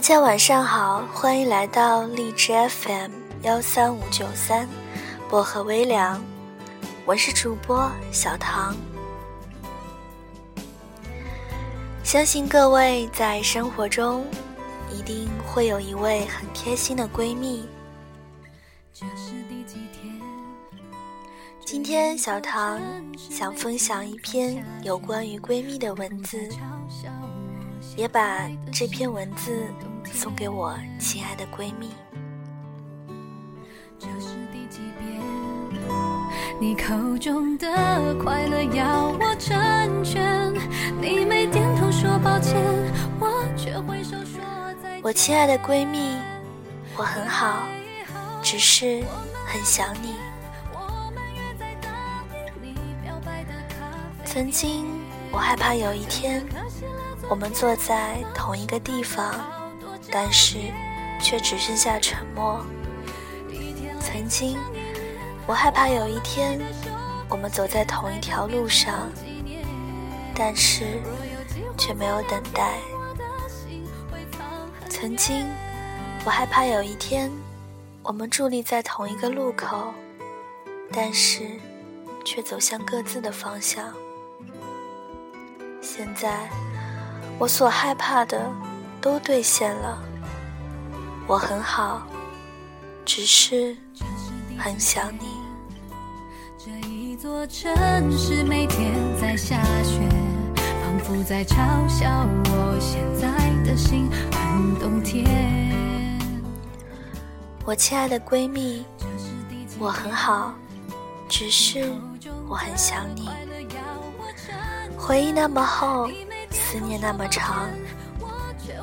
大家晚上好，欢迎来到荔枝 FM 幺三五九三薄荷微凉，我是主播小唐。相信各位在生活中一定会有一位很贴心的闺蜜。今天小唐想分享一篇有关于闺蜜的文字。也把这篇文字送给我亲爱的闺蜜。你口中的快乐要我成全，你没点头说抱歉，我却挥手说再见。我亲爱的闺蜜，我很好，只是很想你。曾经，我害怕有一天。我们坐在同一个地方，但是却只剩下沉默。曾经，我害怕有一天我们走在同一条路上，但是却没有等待。曾经，我害怕有一天我们伫立在同一个路口，但是却走向各自的方向。现在。我所害怕的都兑现了，我很好，只是很想你。这一座城市每天在下雪，仿佛在嘲笑我现在的心很冬天。我亲爱的闺蜜，我很好，只是我很想你。回忆那么厚。思念那么长，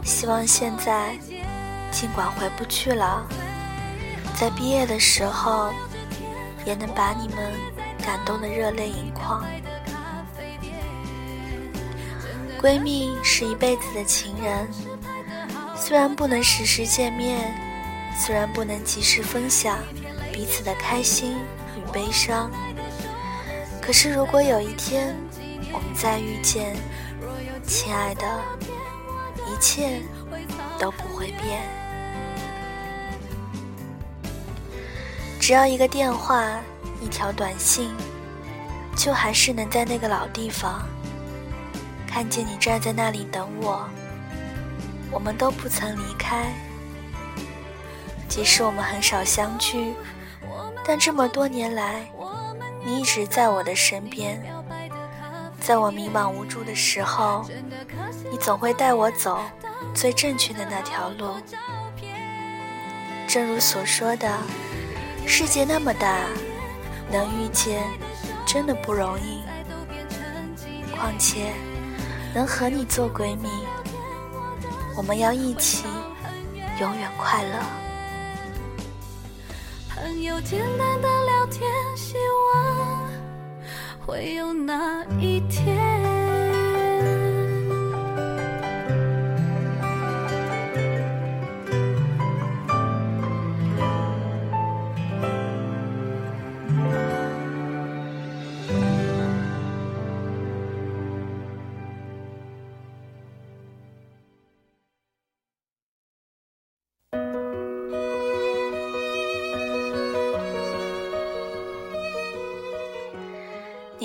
希望现在尽管回不去了，在毕业的时候也能把你们感动的热泪盈眶。闺蜜是一辈子的情人，虽然不能时时见面，虽然不能及时分享彼此的开心与悲伤，可是如果有一天我们再遇见，亲爱的，一切都不会变。只要一个电话，一条短信，就还是能在那个老地方看见你站在那里等我。我们都不曾离开，即使我们很少相聚，但这么多年来，你一直在我的身边。在我迷茫无助的时候，你总会带我走最正确的那条路。正如所说的，世界那么大，能遇见真的不容易。况且，能和你做闺蜜，我们要一起永远快乐。朋友简单的聊天，希望。会有那一天。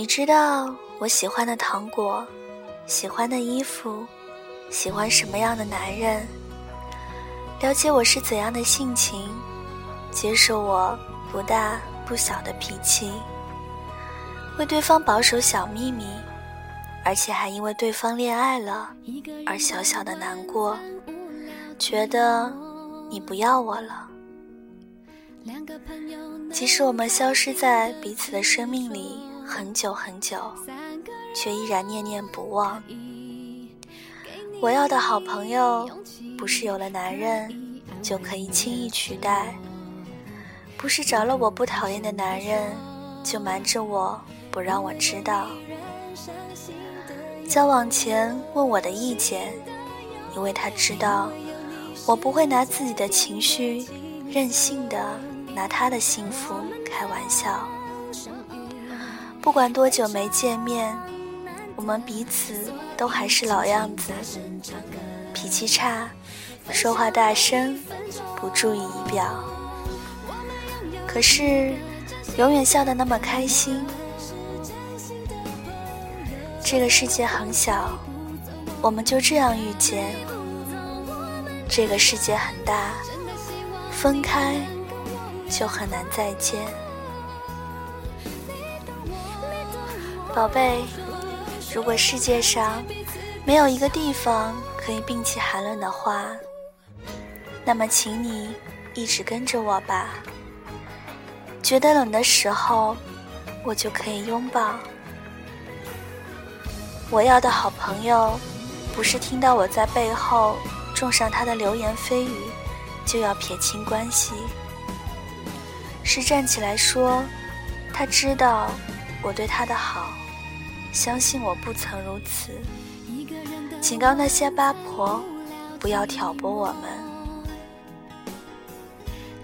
你知道我喜欢的糖果，喜欢的衣服，喜欢什么样的男人？了解我是怎样的性情，接受我不大不小的脾气，为对方保守小秘密，而且还因为对方恋爱了而小小的难过，觉得你不要我了。即使我们消失在彼此的生命里。很久很久，却依然念念不忘。我要的好朋友，不是有了男人就可以轻易取代，不是找了我不讨厌的男人就瞒着我不让我知道。交往前问我的意见，因为他知道我不会拿自己的情绪任性的拿他的幸福开玩笑。不管多久没见面，我们彼此都还是老样子，脾气差，说话大声，不注意仪表。可是，永远笑得那么开心。这个世界很小，我们就这样遇见。这个世界很大，分开就很难再见。宝贝，如果世界上没有一个地方可以摒弃寒冷的话，那么请你一直跟着我吧。觉得冷的时候，我就可以拥抱。我要的好朋友，不是听到我在背后种上他的流言蜚语，就要撇清关系，是站起来说，他知道我对他的好。相信我不曾如此，警告那些八婆，不要挑拨我们。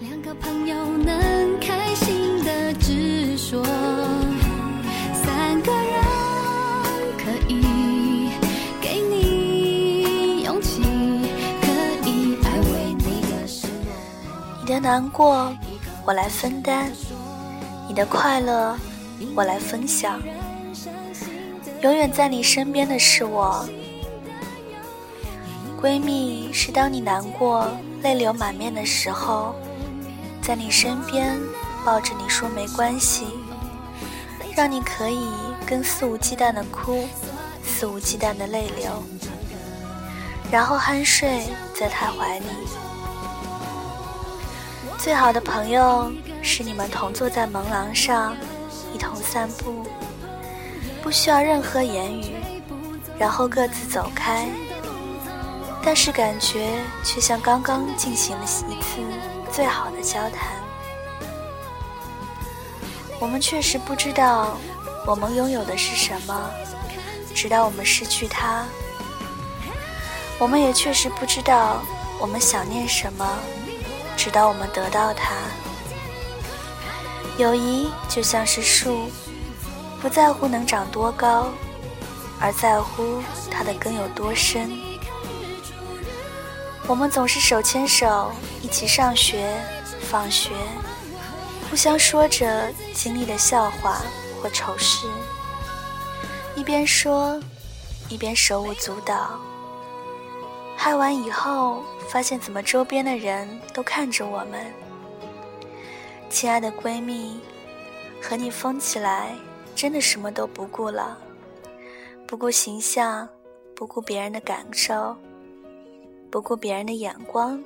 两个朋友能开心的直说，三个人可以给你勇气，可以安慰你的失落。你的难过，我来分担；你的快乐，我来分享。永远在你身边的是我，闺蜜是当你难过、泪流满面的时候，在你身边抱着你说没关系，让你可以更肆无忌惮的哭，肆无忌惮的泪流，然后酣睡在她怀里。最好的朋友是你们同坐在门廊上，一同散步。不需要任何言语，然后各自走开。但是感觉却像刚刚进行了一次最好的交谈。我们确实不知道我们拥有的是什么，直到我们失去它。我们也确实不知道我们想念什么，直到我们得到它。友谊就像是树。不在乎能长多高，而在乎它的根有多深。我们总是手牵手一起上学、放学，互相说着经历的笑话或丑事，一边说，一边手舞足蹈。嗨完以后，发现怎么周边的人都看着我们。亲爱的闺蜜，和你疯起来。真的什么都不顾了，不顾形象，不顾别人的感受，不顾别人的眼光，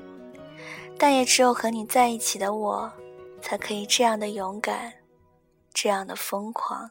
但也只有和你在一起的我，才可以这样的勇敢，这样的疯狂。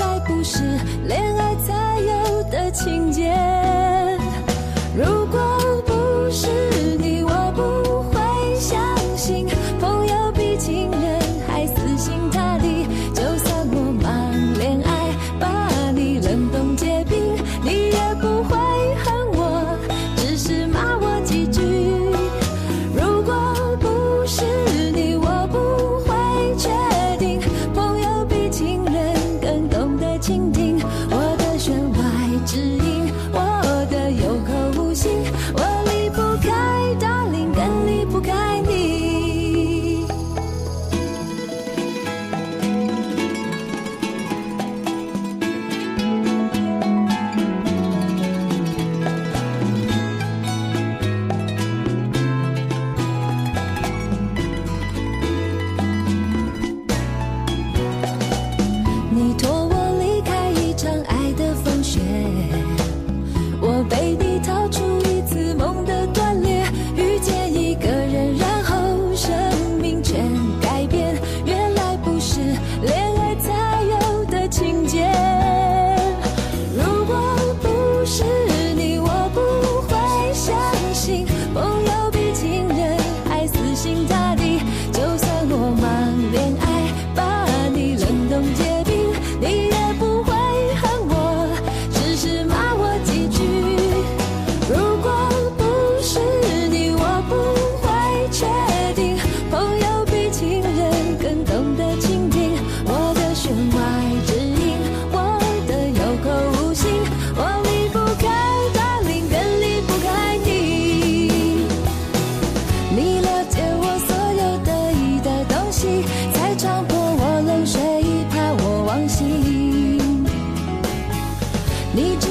情节。如果 need you